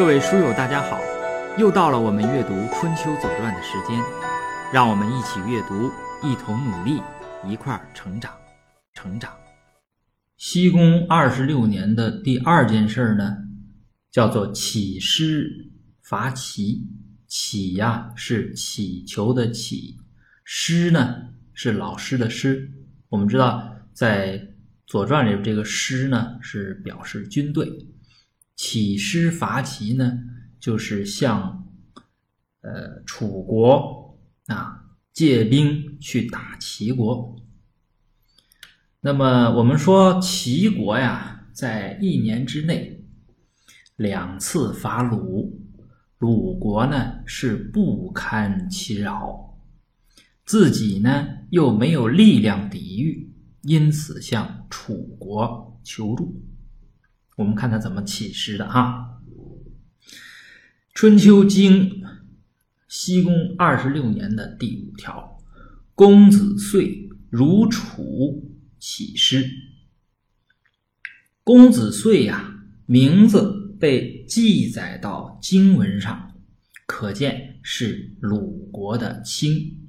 各位书友，大家好！又到了我们阅读《春秋左传》的时间，让我们一起阅读，一同努力，一块儿成长，成长。西宫二十六年的第二件事呢，叫做乞师伐齐。乞呀是乞求的乞，师呢是老师的师。我们知道，在《左传》里，这个师呢是表示军队。起师伐齐呢，就是向呃楚国啊借兵去打齐国。那么我们说齐国呀，在一年之内两次伐鲁，鲁国呢是不堪其扰，自己呢又没有力量抵御，因此向楚国求助。我们看他怎么起诗的哈，《春秋经》西宫二十六年的第五条，公子遂如楚起诗。公子遂呀，名字被记载到经文上，可见是鲁国的卿。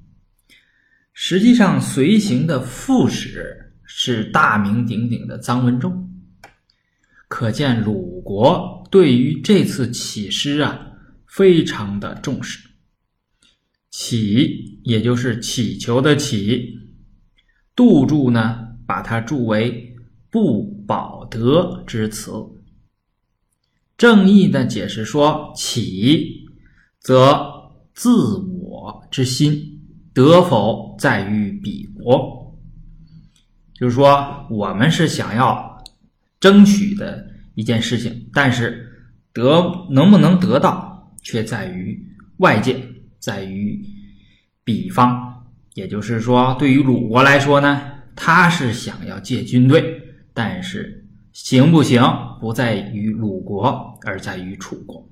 实际上，随行的副使是大名鼎鼎的臧文仲。可见鲁国对于这次起师啊，非常的重视。起，也就是乞求的乞，杜注呢，把它注为不保德之词。正义的解释说，起，则自我之心，得否在于彼国。就是说，我们是想要。争取的一件事情，但是得能不能得到，却在于外界，在于彼方。也就是说，对于鲁国来说呢，他是想要借军队，但是行不行，不在于鲁国，而在于楚国。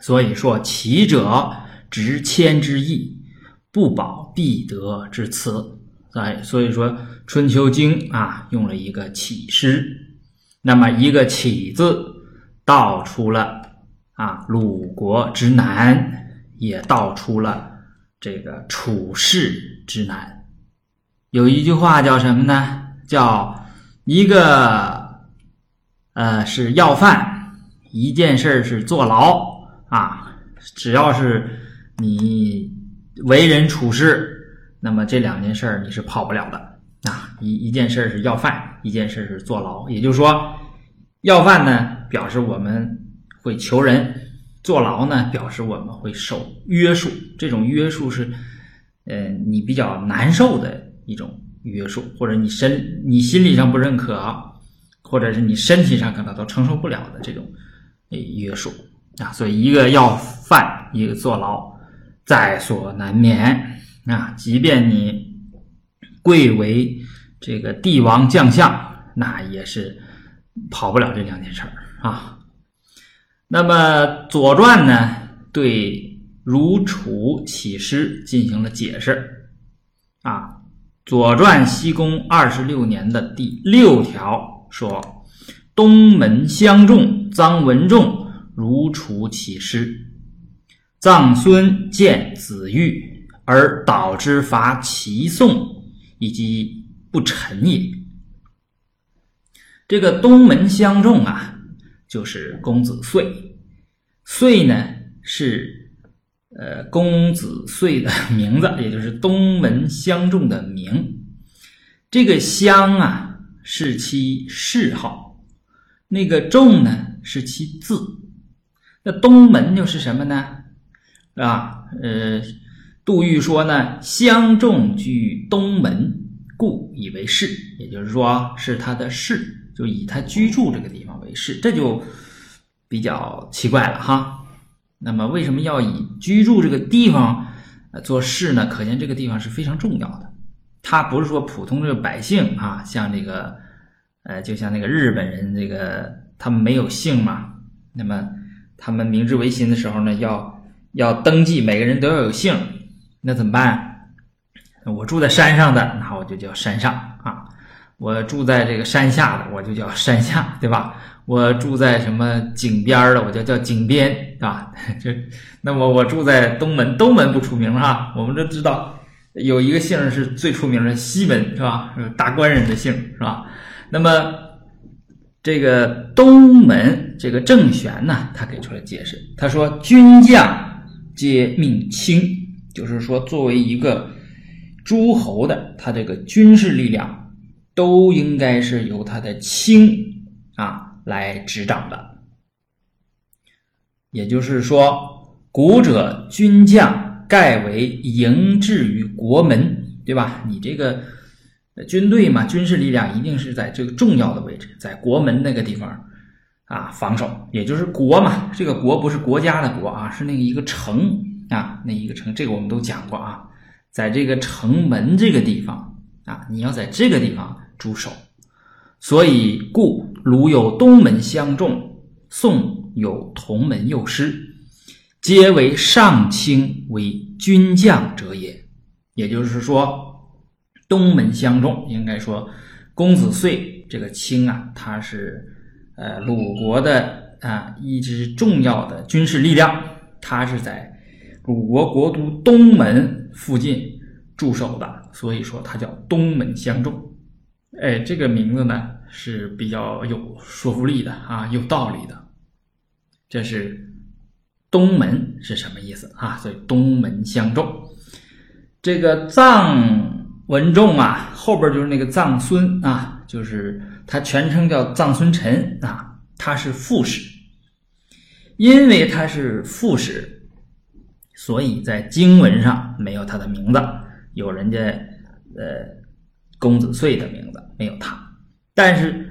所以说，齐者执谦之意，不保必得之辞。哎，所以说《春秋经》啊，用了一个起诗。那么一个“起”字，道出了啊鲁国之难，也道出了这个处世之难。有一句话叫什么呢？叫一个呃是要饭，一件事是坐牢啊。只要是你为人处事，那么这两件事你是跑不了的。啊，一一件事是要饭，一件事是坐牢。也就是说，要饭呢，表示我们会求人；坐牢呢，表示我们会受约束。这种约束是，呃，你比较难受的一种约束，或者你身你心理上不认可，或者是你身体上可能都承受不了的这种约束啊。所以，一个要饭，一个坐牢，在所难免啊。即便你。贵为这个帝王将相，那也是跑不了这两件事儿啊。那么《左传》呢，对如楚起师进行了解释啊。《左传》西宫二十六年的第六条说：“东门相仲臧文仲如楚起师，臧孙见子玉而导之伐齐宋。”以及不臣也。这个东门相仲啊，就是公子遂。遂呢是呃公子遂的 名字，也就是东门相仲的名。这个相啊是其谥号，那个仲呢是其字。那东门又是什么呢？啊，呃。杜预说呢，相仲居东门，故以为室，也就是说是他的室，就以他居住这个地方为室，这就比较奇怪了哈。那么为什么要以居住这个地方做室呢？可见这个地方是非常重要的。他不是说普通这个百姓啊，像这个呃，就像那个日本人，这个他们没有姓嘛，那么他们明治维新的时候呢，要要登记，每个人都要有姓。那怎么办？我住在山上的，那我就叫山上啊；我住在这个山下的，我就叫山下，对吧？我住在什么井边的，我就叫井边，对吧？这，那么我住在东门，东门不出名哈，我们都知道有一个姓是最出名的，西门是吧？大官人的姓是吧？那么这个东门这个郑玄呢，他给出了解释，他说军将皆命卿，就是说作为一个诸侯的，他这个军事力量都应该是由他的卿啊。来执掌的，也就是说，古者军将盖为营置于国门，对吧？你这个军队嘛，军事力量一定是在这个重要的位置，在国门那个地方啊防守，也就是国嘛。这个国不是国家的国啊，是那个一个城啊，那一个城，这个我们都讲过啊，在这个城门这个地方啊，你要在这个地方驻守。所以，故鲁有东门相重，宋有同门右师，皆为上卿为军将者也。也就是说，东门相重，应该说公子遂这个卿啊，他是呃鲁国的啊一支重要的军事力量，他是在鲁国国都东门附近驻守的，所以说他叫东门相重。哎，这个名字呢？是比较有说服力的啊，有道理的。这是东门是什么意思啊？所以东门相重。这个臧文仲啊，后边就是那个臧孙啊，就是他全称叫臧孙臣啊，他是副使。因为他是副使，所以在经文上没有他的名字，有人家呃公子遂的名字，没有他。但是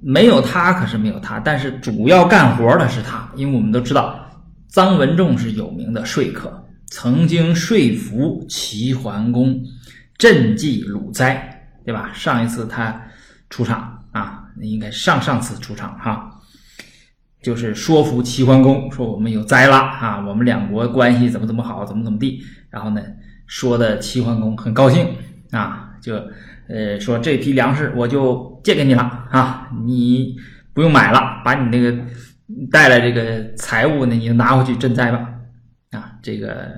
没有他，可是没有他。但是主要干活的是他，因为我们都知道，臧文仲是有名的说客，曾经说服齐桓公赈济鲁灾，对吧？上一次他出场啊，应该上上次出场哈，就是说服齐桓公说我们有灾了啊，我们两国关系怎么怎么好，怎么怎么地。然后呢，说的齐桓公很高兴啊，就。呃，说这批粮食我就借给你了啊，你不用买了，把你那个带来这个财物呢，你就拿回去赈灾吧。啊，这个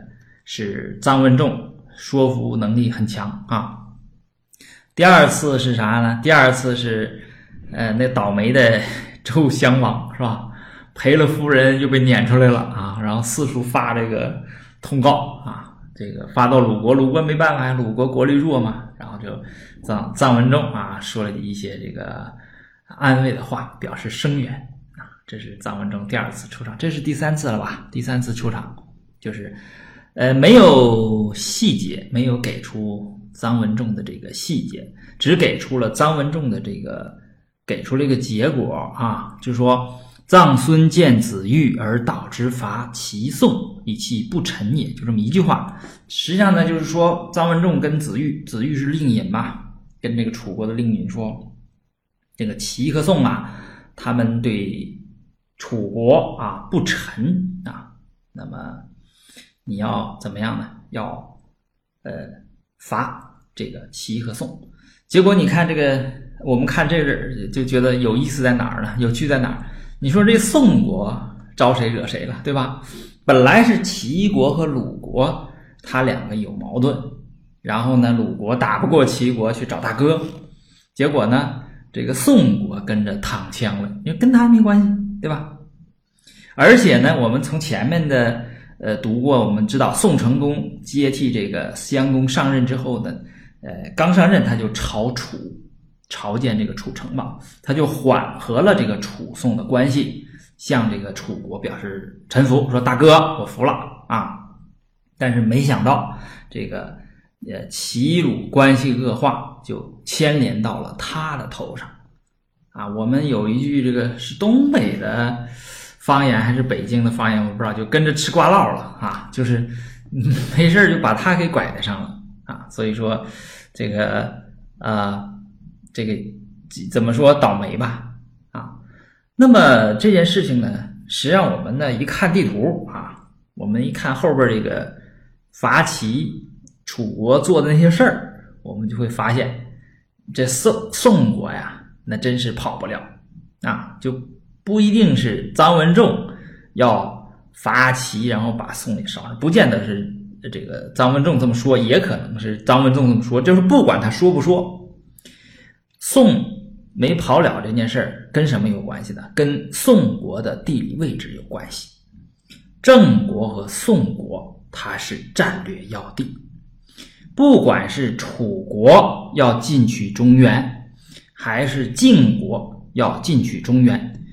是臧文仲说服能力很强啊。第二次是啥呢？第二次是呃，那倒霉的 周襄王是吧？赔了夫人又被撵出来了啊，然后四处发这个通告啊，这个发到鲁国，鲁国没办法，鲁国国力弱嘛，然后就。臧臧文仲啊，说了一些这个安慰的话，表示声援啊。这是臧文仲第二次出场，这是第三次了吧？第三次出场，就是呃，没有细节，没有给出臧文仲的这个细节，只给出了臧文仲的这个给出了一个结果啊，就说臧孙见子玉而导之伐齐宋，以其不臣也，就这么一句话。实际上呢，就是说臧文仲跟子玉，子玉是令尹嘛。跟这个楚国的令尹说：“这个齐和宋啊，他们对楚国啊不臣啊，那么你要怎么样呢？要呃伐这个齐和宋。结果你看这个，我们看这个就觉得有意思在哪儿呢？有趣在哪儿？你说这宋国招谁惹谁了，对吧？本来是齐国和鲁国，他两个有矛盾。”然后呢，鲁国打不过齐国，去找大哥，结果呢，这个宋国跟着躺枪了，因为跟他没关系，对吧？而且呢，我们从前面的呃读过，我们知道宋成公接替这个襄公上任之后呢，呃，刚上任他就朝楚朝见这个楚成王，他就缓和了这个楚宋的关系，向这个楚国表示臣服，说大哥，我服了啊。但是没想到这个。呃，齐鲁关系恶化，就牵连到了他的头上，啊，我们有一句这个是东北的方言还是北京的方言，我不知道，就跟着吃瓜唠了啊，就是没事就把他给拐带上了啊，所以说这个啊，这个怎么说倒霉吧啊？那么这件事情呢，实际上我们呢一看地图啊，我们一看后边这个伐齐。楚国做的那些事儿，我们就会发现，这宋宋国呀，那真是跑不了啊，就不一定是臧文仲要伐齐，然后把宋给烧了，不见得是这个臧文仲这么说，也可能是臧文仲这么说，就是不管他说不说，宋没跑了这件事儿跟什么有关系呢？跟宋国的地理位置有关系。郑国和宋国，它是战略要地。不管是楚国要进取中原，还是晋国要进取中原，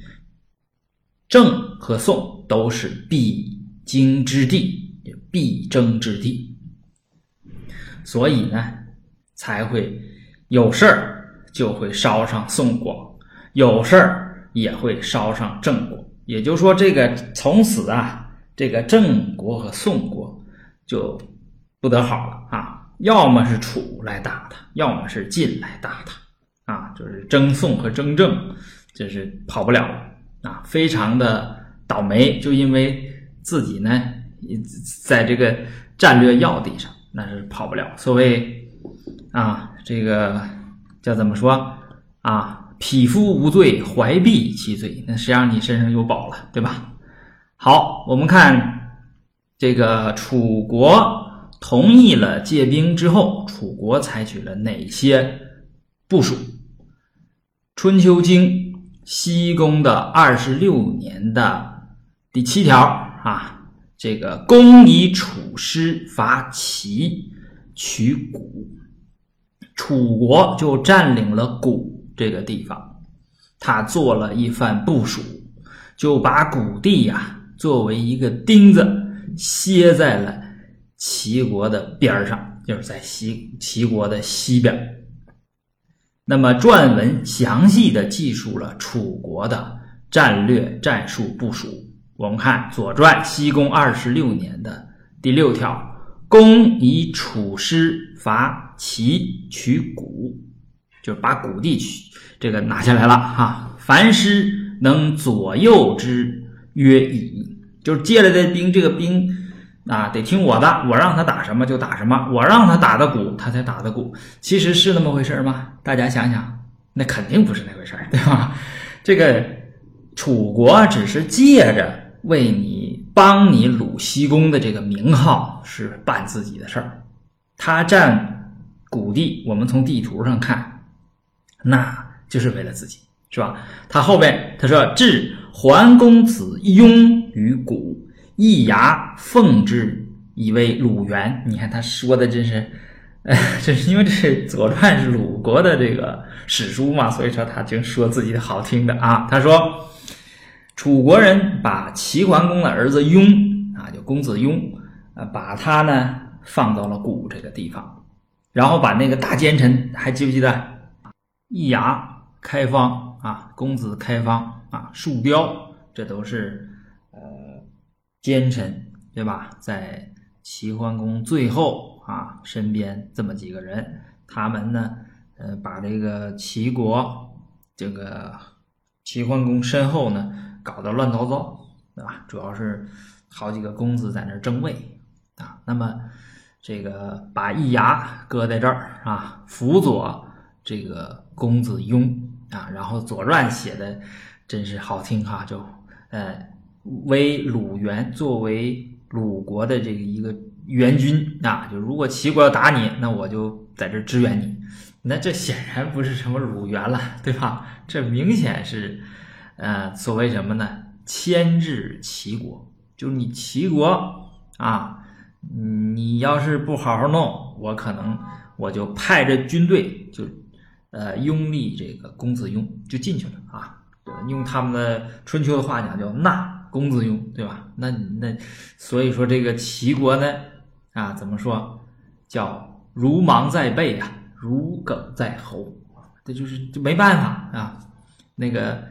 郑和宋都是必经之地，必争之地。所以呢，才会有事儿就会烧上宋国，有事儿也会烧上郑国。也就是说，这个从此啊。这个郑国和宋国就不得好了啊！要么是楚来打他，要么是晋来打他啊！就是争宋和争郑，就是跑不了了啊！非常的倒霉，就因为自己呢，在这个战略要地上，那是跑不了。所谓啊，这个叫怎么说啊？匹夫无罪，怀璧其罪。那实际上你身上有宝了，对吧？好，我们看这个楚国同意了借兵之后，楚国采取了哪些部署？《春秋经》西宫的二十六年的第七条啊，这个公以楚师伐齐，取谷，楚国就占领了谷这个地方，他做了一番部署，就把谷地呀。作为一个钉子，歇在了齐国的边上，就是在西齐国的西边。那么，撰文详细的记述了楚国的战略战术部署。我们看《左传》西公二十六年的第六条：“公以楚师伐齐，取谷，就是把谷地取这个拿下来了。哈，凡师能左右之。”曰矣，就是借来的兵，这个兵啊，得听我的，我让他打什么就打什么，我让他打的鼓，他才打的鼓。其实是那么回事吗？大家想想，那肯定不是那回事 对吧？这个楚国只是借着为你帮你鲁西公的这个名号，是办自己的事儿。他占谷地，我们从地图上看，那就是为了自己。是吧？他后边他说：“至桓公子雍于谷，易牙奉之以为鲁元。”你看他说的真是，哎，这是因为这是《左传》是鲁国的这个史书嘛，所以说他就说自己的好听的啊。他说：“楚国人把齐桓公的儿子雍啊，就公子雍啊，把他呢放到了谷这个地方，然后把那个大奸臣还记不记得？易牙、开方。”啊，公子开方啊，树雕，这都是呃奸臣，对吧？在齐桓公最后啊身边这么几个人，他们呢，呃，把这个齐国这个齐桓公身后呢搞得乱糟糟，对吧？主要是好几个公子在那争位啊。那么这个把易牙搁在这儿啊，辅佐这个公子雍。啊，然后《左传》写的真是好听哈，就呃，为鲁元作为鲁国的这个一个援军啊，就如果齐国要打你，那我就在这支援你。那这显然不是什么鲁元了，对吧？这明显是呃，所谓什么呢？牵制齐国，就是你齐国啊，你要是不好好弄，我可能我就派着军队就。呃，拥立这个公子雍就进去了啊，用他们的春秋的话讲叫纳公子雍，对吧？那那所以说这个齐国呢，啊，怎么说叫如芒在背啊，如鲠在喉，这就是就没办法啊。那个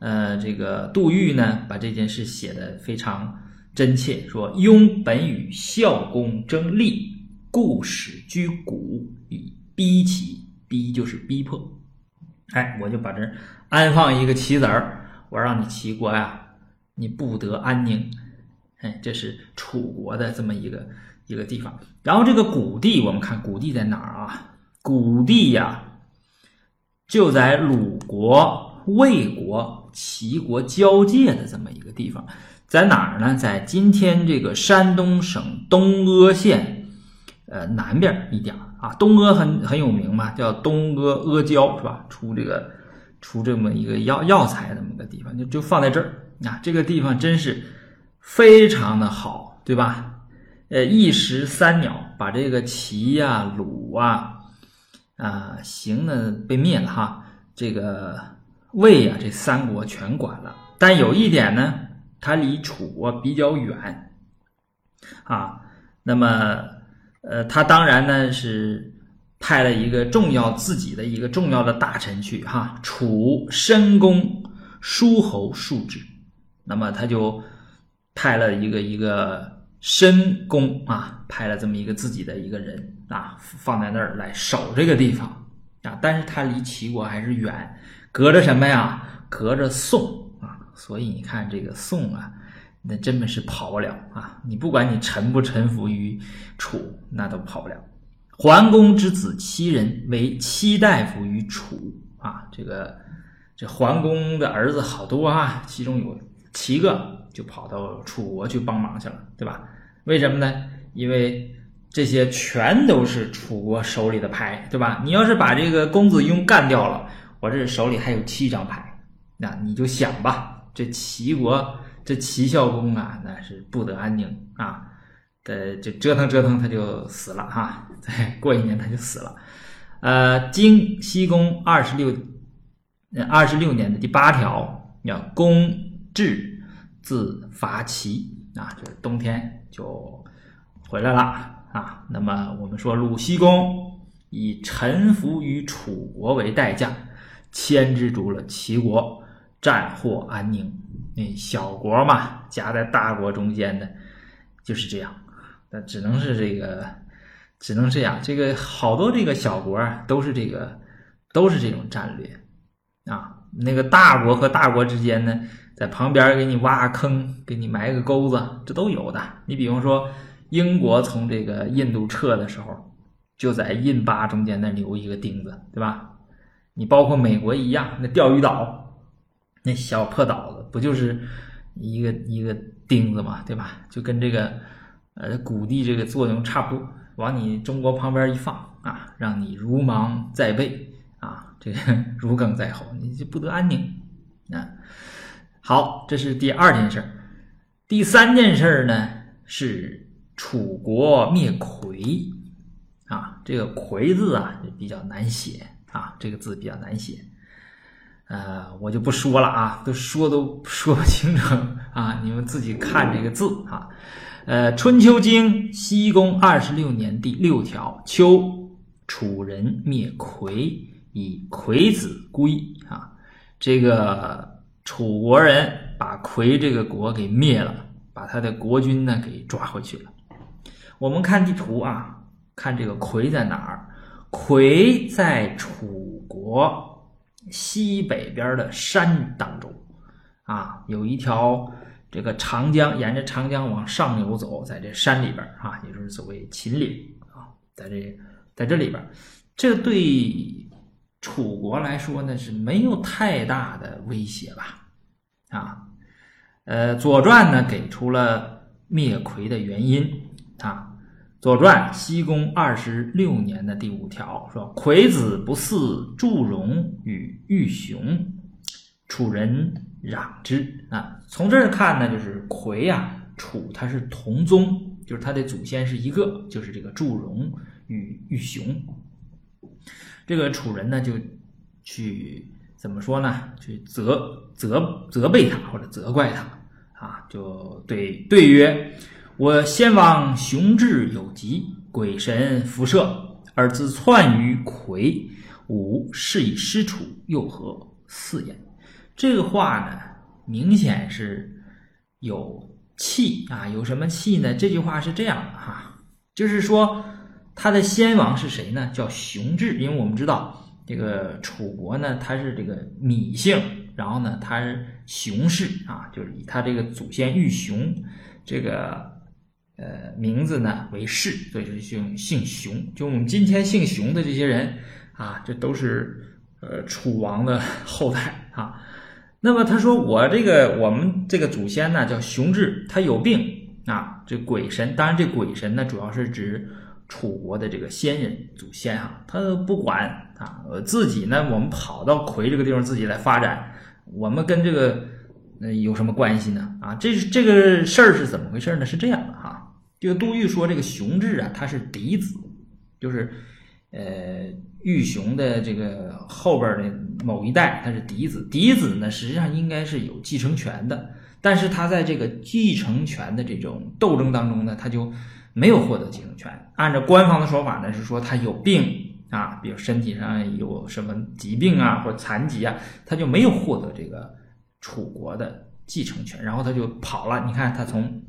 呃，这个杜预呢，把这件事写的非常真切，说雍本与孝公争利，故使居谷以逼齐。逼就是逼迫，哎，我就把这安放一个棋子儿，我让你齐国呀，你不得安宁，哎，这是楚国的这么一个一个地方。然后这个谷地，我们看谷地在哪儿啊？谷地呀，就在鲁国、魏国、齐国交界的这么一个地方，在哪儿呢？在今天这个山东省东阿县，呃南边一点啊。东阿很很有名嘛，叫东阿阿胶是吧？出这个出这么一个药药材这么个地方，就就放在这儿啊。这个地方真是非常的好，对吧？呃，一石三鸟，把这个齐呀、鲁啊。啊，邢呢被灭了哈，这个魏啊，这三国全管了。但有一点呢，它离楚国比较远啊。那么，呃，他当然呢是派了一个重要自己的一个重要的大臣去哈，楚申公叔侯叔之。那么他就派了一个一个。申公啊，派了这么一个自己的一个人啊，放在那儿来守这个地方啊。但是他离齐国还是远，隔着什么呀？隔着宋。所以你看这个宋啊，那真的是跑不了啊。你不管你臣不臣服于楚，那都跑不了。桓公之子七人为七大夫于楚啊。这个这桓公的儿子好多啊，其中有七个。就跑到楚国去帮忙去了，对吧？为什么呢？因为这些全都是楚国手里的牌，对吧？你要是把这个公子雍干掉了，我这手里还有七张牌，那你就想吧，这齐国这齐孝公啊，那是不得安宁啊！呃，就折腾折腾，他就死了哈。再过一年他就死了。呃，经西公二十六，呃二十六年的第八条，叫公治。自伐齐啊，就是冬天就回来了啊。那么我们说鲁西公以臣服于楚国为代价，牵制住了齐国，战祸安宁。那小国嘛，夹在大国中间的，就是这样。那只能是这个，只能这样。这个好多这个小国啊，都是这个，都是这种战略啊。那个大国和大国之间呢？在旁边给你挖坑，给你埋个钩子，这都有的。你比方说，英国从这个印度撤的时候，就在印巴中间那留一个钉子，对吧？你包括美国一样，那钓鱼岛，那小破岛子，不就是一个一个钉子嘛，对吧？就跟这个呃谷地这个作用差不多，往你中国旁边一放啊，让你如芒在背啊，这个 如鲠在喉，你就不得安宁啊。好，这是第二件事儿。第三件事儿呢是楚国灭魁啊。这个“魁”字啊比较难写啊，这个字比较难写。呃，我就不说了啊，都说都说不清楚啊，你们自己看这个字啊。呃，《春秋经·西公二十六年》第六条：秋，楚人灭夔，以夔子归啊。这个。楚国人把夔这个国给灭了，把他的国君呢给抓回去了。我们看地图啊，看这个夔在哪儿？夔在楚国西北边的山当中啊，有一条这个长江，沿着长江往上游走，在这山里边啊，也就是所谓秦岭啊，在这在这里边，这对。楚国来说呢是没有太大的威胁吧，啊，呃，《左传》呢给出了灭夔的原因啊，《左传》西公二十六年的第五条说：“夔子不嗣祝融与玉熊，楚人攘之。”啊，从这儿看呢，就是夔呀，楚他是同宗，就是他的祖先是一个，就是这个祝融与玉熊。这个楚人呢，就去怎么说呢？去责责责备他，或者责怪他啊，就对对曰：“我先王雄志有疾，鬼神辐射，而自窜于魁，吾是以失楚，又何四焉？”这个话呢，明显是有气啊，有什么气呢？这句话是这样的哈，就是说。他的先王是谁呢？叫熊志，因为我们知道这个楚国呢，他是这个芈姓，然后呢，他是熊氏啊，就是以他这个祖先玉熊这个呃名字呢为氏，所以就姓姓熊。就我们今天姓熊的这些人啊，这都是呃楚王的后代啊。那么他说我这个我们这个祖先呢叫熊志，他有病啊，这鬼神，当然这鬼神呢主要是指楚国的这个先人祖先啊，他不管啊，自己呢我们跑到魁这个地方自己来发展，我们跟这个呃有什么关系呢？啊，这这个事儿是怎么回事呢？是这样的哈，个杜预说这个熊志啊，他是嫡子，就是呃。玉熊的这个后边的某一代，他是嫡子。嫡子呢，实际上应该是有继承权的，但是他在这个继承权的这种斗争当中呢，他就没有获得继承权。按照官方的说法呢，是说他有病啊，比如身体上有什么疾病啊或者残疾啊，他就没有获得这个楚国的继承权，然后他就跑了。你看，他从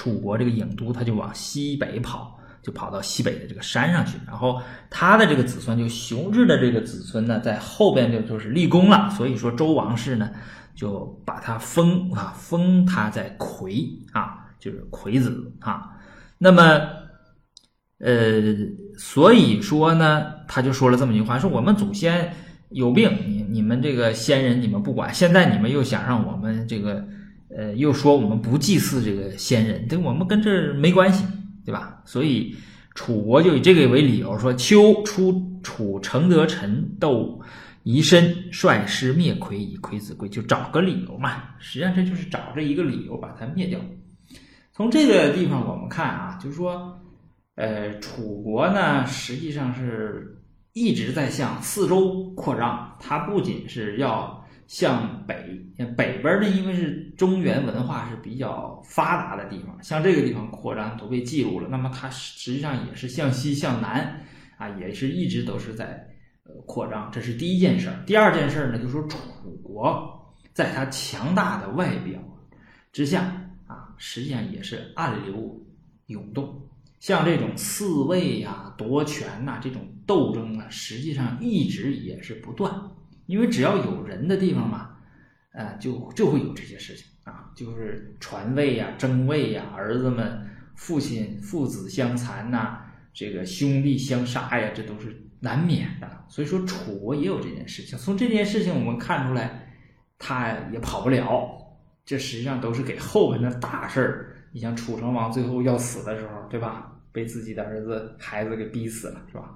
楚国这个郢都，他就往西北跑。就跑到西北的这个山上去，然后他的这个子孙，就熊志的这个子孙呢，在后边就就是立功了。所以说周王室呢，就把他封啊，封他在魁啊，就是魁子啊。那么，呃，所以说呢，他就说了这么一句话：说我们祖先有病，你你们这个先人你们不管，现在你们又想让我们这个，呃，又说我们不祭祀这个先人，对我们跟这没关系。对吧？所以楚国就以这个为理由说：“秋出楚承德臣斗夷申，率师灭魁，以魁子贵。”就找个理由嘛。实际上这就是找这一个理由把它灭掉。从这个地方我们看啊，就是说，呃，楚国呢实际上是一直在向四周扩张，它不仅是要。向北，北边呢，因为是中原文化是比较发达的地方，像这个地方扩张都被记录了。那么它实际上也是向西向南啊，也是一直都是在呃扩张。这是第一件事儿。第二件事儿呢，就是说楚国在它强大的外表之下啊，实际上也是暗流涌动。像这种嗣位呀、夺权呐这种斗争啊，实际上一直也是不断。因为只要有人的地方嘛，呃，就就会有这些事情啊，就是传位呀、争位呀，儿子们、父亲、父子相残呐，这个兄弟相杀呀，这都是难免的。所以说，楚国也有这件事情。从这件事情我们看出来，他也跑不了。这实际上都是给后边的大事儿。你像楚成王最后要死的时候，对吧？被自己的儿子、孩子给逼死了，是吧？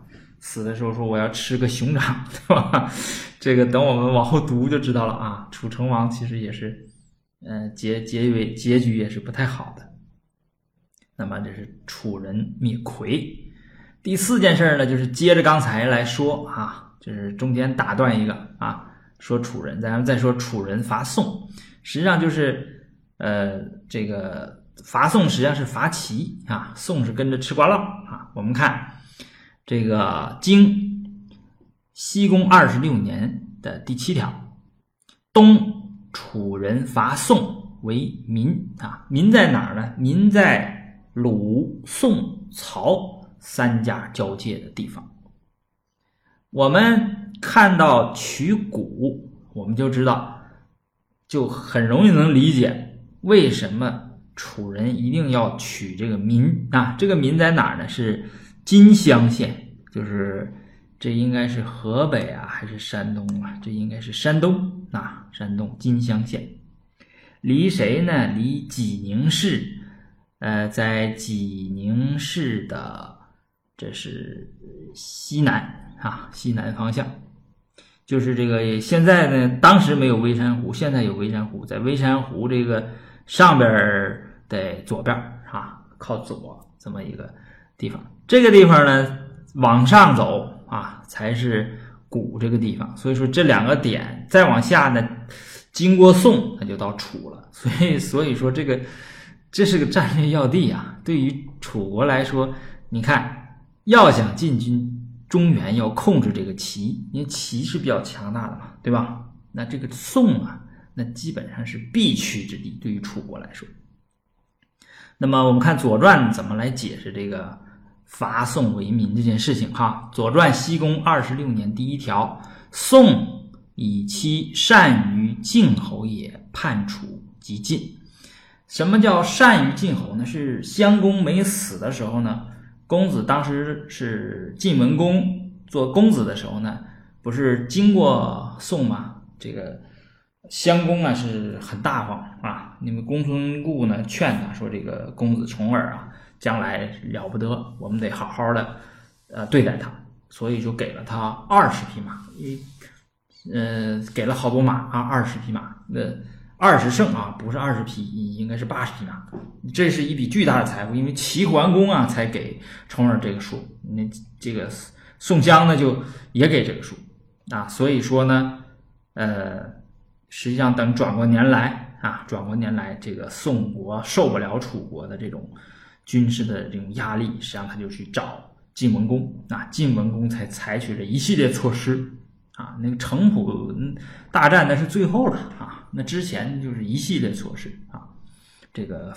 死的时候说我要吃个熊掌，对吧？这个等我们往后读就知道了啊。楚成王其实也是，嗯，结结尾结局也是不太好的。那么这是楚人灭魁。第四件事呢，就是接着刚才来说啊，就是中间打断一个啊，说楚人，咱们再说楚人伐宋，实际上就是呃，这个伐宋实际上是伐齐啊，宋是跟着吃瓜唠啊。我们看。这个经西公二十六年的第七条，东楚人伐宋为民啊，民在哪儿呢？民在鲁、宋、曹三家交界的地方。我们看到取谷，我们就知道，就很容易能理解为什么楚人一定要取这个民啊。这个民在哪儿呢？是。金乡县就是这应该是河北啊，还是山东啊？这应该是山东啊，山东金乡县，离谁呢？离济宁市，呃，在济宁市的这是西南啊，西南方向，就是这个现在呢，当时没有微山湖，现在有微山湖，在微山湖这个上边的左边啊，靠左这么一个地方。这个地方呢，往上走啊，才是古这个地方。所以说这两个点再往下呢，经过宋，那就到楚了。所以，所以说这个这是个战略要地啊。对于楚国来说，你看要想进军中原，要控制这个齐，因为齐是比较强大的嘛，对吧？那这个宋啊，那基本上是必去之地。对于楚国来说，那么我们看《左传》怎么来解释这个。伐宋为民这件事情，哈，《左传》西公二十六年第一条：宋以其善于晋侯也，叛楚即晋。什么叫善于晋侯呢？是襄公没死的时候呢，公子当时是晋文公做公子的时候呢，不是经过宋吗？这个襄公啊是很大方啊，那么公孙固呢劝他说：“这个公子重耳啊，将来了不得，我们得好好的呃对待他。”所以就给了他二十匹马，一呃给了好多马啊，二十匹马，那二十胜啊，不是二十匹，应该是八十匹马。这是一笔巨大的财富，因为齐桓公啊才给重耳这个数，那这个宋江呢就也给这个数。啊，所以说呢，呃，实际上等转过年来啊，转过年来，这个宋国受不了楚国的这种军事的这种压力，实际上他就去找晋文公啊，晋文公才采取了一系列措施啊。那个城濮大战那是最后了啊，那之前就是一系列措施啊，这个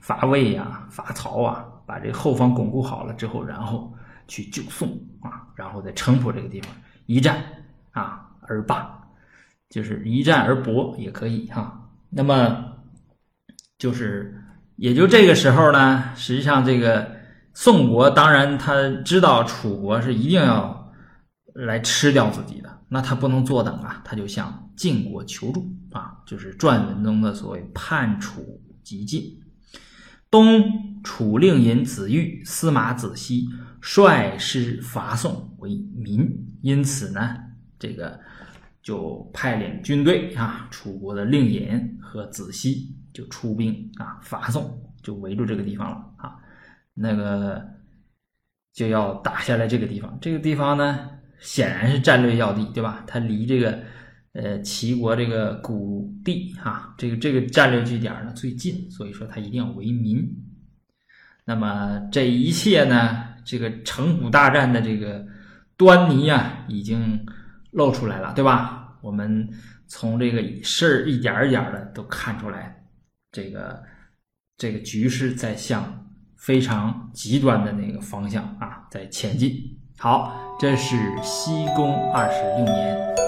伐魏呀、伐曹啊，把这后方巩固好了之后，然后去救宋啊，然后在城濮这个地方一战。啊，而罢，就是一战而搏也可以哈。那么，就是也就这个时候呢，实际上这个宋国当然他知道楚国是一定要来吃掉自己的，那他不能坐等啊，他就向晋国求助啊，就是传文中的所谓叛楚即晋。东楚令尹子玉、司马子西率师伐宋为民，因此呢。这个就派领军队啊，楚国的令尹和子西就出兵啊，伐宋，就围住这个地方了啊。那个就要打下来这个地方。这个地方呢，显然是战略要地，对吧？它离这个呃齐国这个谷地哈，这个这个战略据点呢最近，所以说他一定要为民。那么这一切呢，这个城濮大战的这个端倪啊，已经。露出来了，对吧？我们从这个事儿一点一点的都看出来，这个这个局势在向非常极端的那个方向啊在前进。好，这是西宫二十六年。